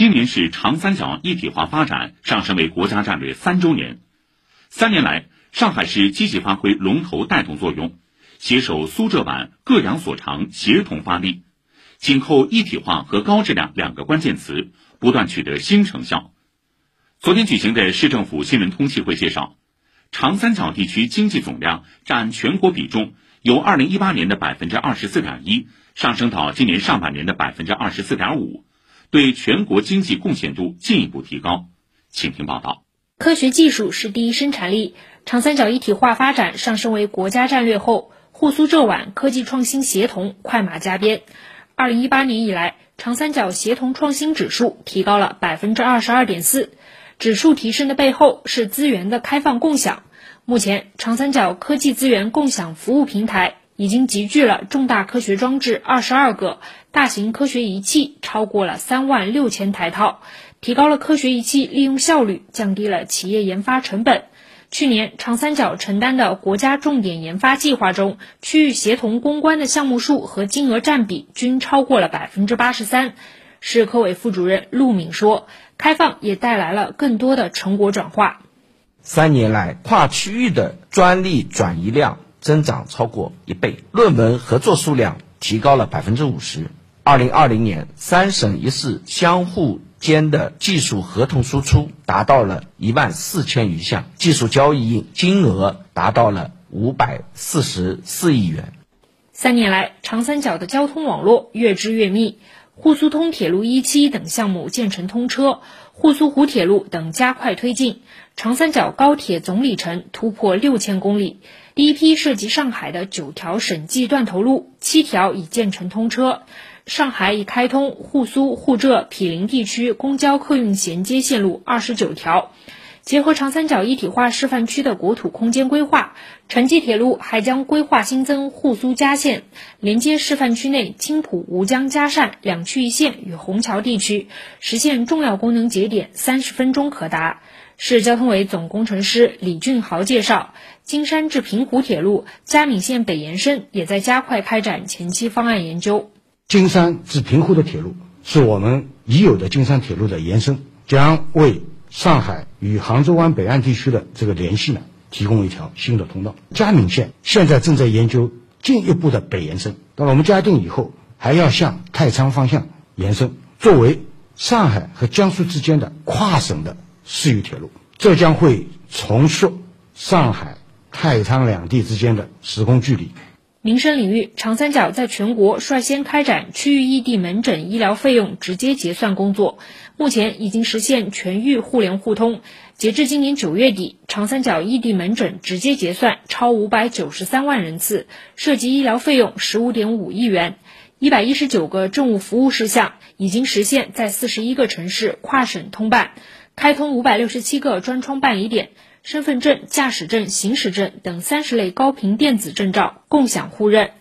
今年是长三角一体化发展上升为国家战略三周年。三年来，上海市积极发挥龙头带动作用，携手苏浙皖各养所长，协同发力，紧扣一体化和高质量两个关键词，不断取得新成效。昨天举行的市政府新闻通气会介绍，长三角地区经济总量占全国比重由二零一八年的百分之二十四点一上升到今年上半年的百分之二十四点五。对全国经济贡献度进一步提高，请听报道。科学技术是第一生产力，长三角一体化发展上升为国家战略后，沪苏浙皖科技创新协同快马加鞭。二零一八年以来，长三角协同创新指数提高了百分之二十二点四。指数提升的背后是资源的开放共享。目前，长三角科技资源共享服务平台。已经集聚了重大科学装置二十二个，大型科学仪器超过了三万六千台套，提高了科学仪器利用效率，降低了企业研发成本。去年长三角承担的国家重点研发计划中，区域协同攻关的项目数和金额占比均超过了百分之八十三。市科委副主任陆敏说：“开放也带来了更多的成果转化。三年来，跨区域的专利转移量。”增长超过一倍，论文合作数量提高了百分之五十。二零二零年，三省一市相互间的技术合同输出达到了一万四千余项，技术交易金额达到了五百四十四亿元。三年来，长三角的交通网络越织越密，沪苏通铁路一期等项目建成通车，沪苏湖铁路等加快推进，长三角高铁总里程突破六千公里。第一批涉及上海的九条省际断头路，七条已建成通车。上海已开通沪苏沪浙毗邻地区公交客运衔接线路二十九条。结合长三角一体化示范区的国土空间规划，城际铁路还将规划新增沪苏嘉线，连接示范区内青浦吴江嘉善两区一线与虹桥地区，实现重要功能节点三十分钟可达。市交通委总工程师李俊豪介绍，金山至平湖铁路嘉闵线北延伸也在加快开展前期方案研究。金山至平湖的铁路是我们已有的金山铁路的延伸，将为上海与杭州湾北岸地区的这个联系呢提供一条新的通道。嘉闵线现在正在研究进一步的北延伸，到了我们嘉定以后，还要向太仓方向延伸，作为上海和江苏之间的跨省的。市域铁路，这将会重塑上海、太仓两地之间的时空距离。民生领域，长三角在全国率先开展区域异地门诊医疗费用直接结算工作，目前已经实现全域互联互通。截至今年九月底，长三角异地门诊直接结算超五百九十三万人次，涉及医疗费用十五点五亿元，一百一十九个政务服务事项已经实现在四十一个城市跨省通办。开通五百六十七个专窗办理点，身份证、驾驶证、行驶证等三十类高频电子证照共享互认。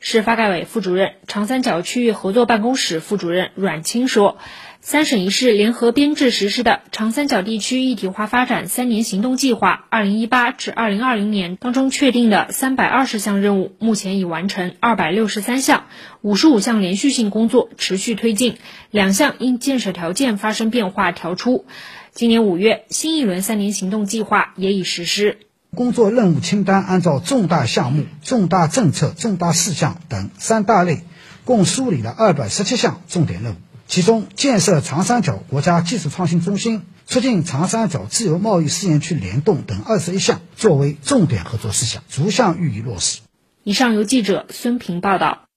市发改委副主任、长三角区域合作办公室副主任阮青说。三省一市联合编制实施的长三角地区一体化发展三年行动计划（二零一八至二零二零年）当中确定的三百二十项任务，目前已完成二百六十三项，五十五项连续性工作持续推进，两项因建设条件发生变化调出。今年五月，新一轮三年行动计划也已实施。工作任务清单按照重大项目、重大政策、重大事项等三大类，共梳理了二百十七项重点任务。其中，建设长三角国家技术创新中心、促进长三角自由贸易试验区联动等二十一项作为重点合作事项，逐项予以落实。以上由记者孙平报道。